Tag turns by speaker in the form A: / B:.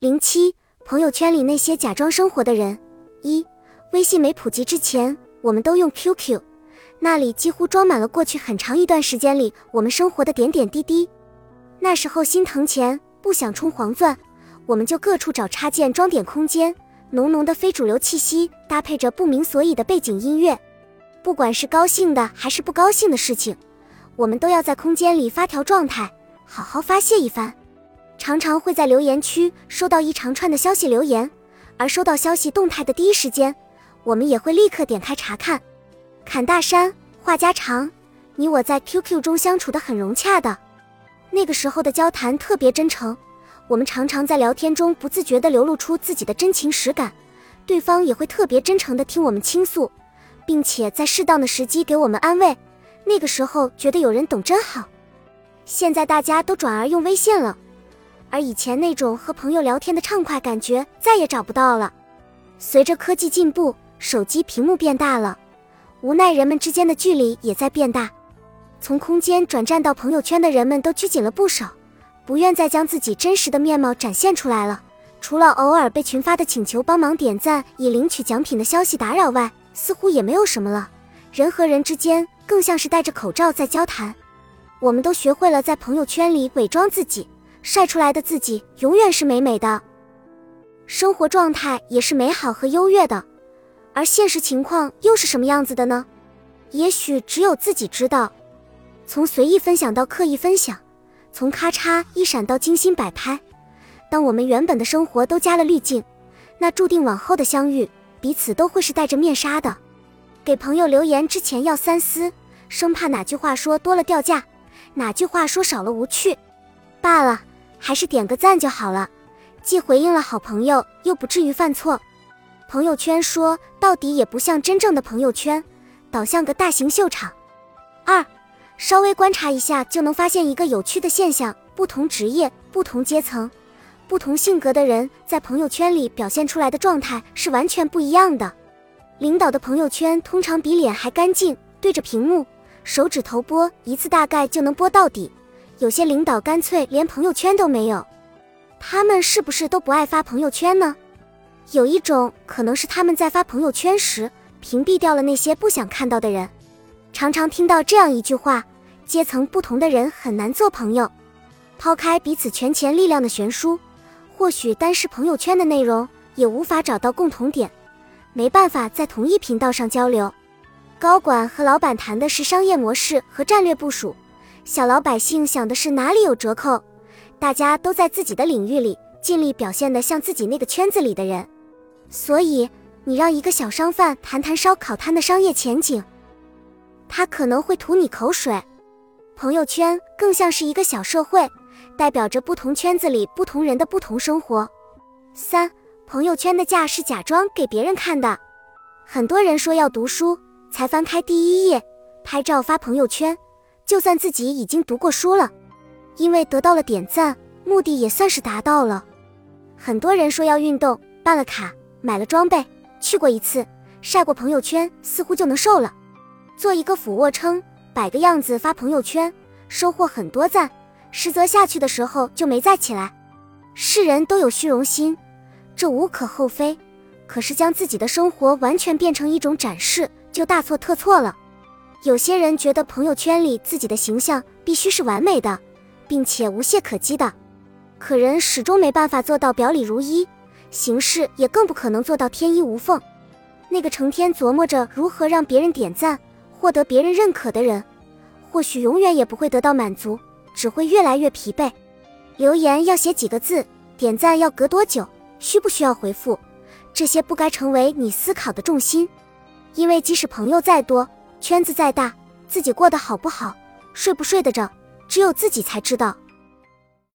A: 零七，朋友圈里那些假装生活的人。一，微信没普及之前，我们都用 QQ，那里几乎装满了过去很长一段时间里我们生活的点点滴滴。那时候心疼钱，不想充黄钻，我们就各处找插件装点空间，浓浓的非主流气息搭配着不明所以的背景音乐。不管是高兴的还是不高兴的事情，我们都要在空间里发条状态，好好发泄一番。常常会在留言区收到一长串的消息留言，而收到消息动态的第一时间，我们也会立刻点开查看。侃大山，话家常，你我在 QQ 中相处的很融洽的，那个时候的交谈特别真诚，我们常常在聊天中不自觉地流露出自己的真情实感，对方也会特别真诚地听我们倾诉，并且在适当的时机给我们安慰。那个时候觉得有人懂真好。现在大家都转而用微信了。而以前那种和朋友聊天的畅快感觉再也找不到了。随着科技进步，手机屏幕变大了，无奈人们之间的距离也在变大。从空间转战到朋友圈的人们都拘谨了不少，不愿再将自己真实的面貌展现出来了。除了偶尔被群发的请求帮忙点赞以领取奖品的消息打扰外，似乎也没有什么了。人和人之间更像是戴着口罩在交谈。我们都学会了在朋友圈里伪装自己。晒出来的自己永远是美美的，生活状态也是美好和优越的，而现实情况又是什么样子的呢？也许只有自己知道。从随意分享到刻意分享，从咔嚓一闪到精心摆拍，当我们原本的生活都加了滤镜，那注定往后的相遇，彼此都会是戴着面纱的。给朋友留言之前要三思，生怕哪句话说多了掉价，哪句话说少了无趣。罢了。还是点个赞就好了，既回应了好朋友，又不至于犯错。朋友圈说到底也不像真正的朋友圈，倒像个大型秀场。二，稍微观察一下就能发现一个有趣的现象：不同职业、不同阶层、不同性格的人在朋友圈里表现出来的状态是完全不一样的。领导的朋友圈通常比脸还干净，对着屏幕，手指头拨一次大概就能拨到底。有些领导干脆连朋友圈都没有，他们是不是都不爱发朋友圈呢？有一种可能是他们在发朋友圈时屏蔽掉了那些不想看到的人。常常听到这样一句话：阶层不同的人很难做朋友。抛开彼此权钱力量的悬殊，或许单是朋友圈的内容也无法找到共同点，没办法在同一频道上交流。高管和老板谈的是商业模式和战略部署。小老百姓想的是哪里有折扣，大家都在自己的领域里尽力表现的像自己那个圈子里的人，所以你让一个小商贩谈谈烧烤摊的商业前景，他可能会吐你口水。朋友圈更像是一个小社会，代表着不同圈子里不同人的不同生活。三，朋友圈的架是假装给别人看的，很多人说要读书才翻开第一页，拍照发朋友圈。就算自己已经读过书了，因为得到了点赞，目的也算是达到了。很多人说要运动，办了卡，买了装备，去过一次，晒过朋友圈，似乎就能瘦了。做一个俯卧撑，摆个样子发朋友圈，收获很多赞，实则下去的时候就没再起来。世人都有虚荣心，这无可厚非。可是将自己的生活完全变成一种展示，就大错特错了。有些人觉得朋友圈里自己的形象必须是完美的，并且无懈可击的，可人始终没办法做到表里如一，形式也更不可能做到天衣无缝。那个成天琢磨着如何让别人点赞、获得别人认可的人，或许永远也不会得到满足，只会越来越疲惫。留言要写几个字，点赞要隔多久，需不需要回复，这些不该成为你思考的重心，因为即使朋友再多。圈子再大，自己过得好不好，睡不睡得着，只有自己才知道。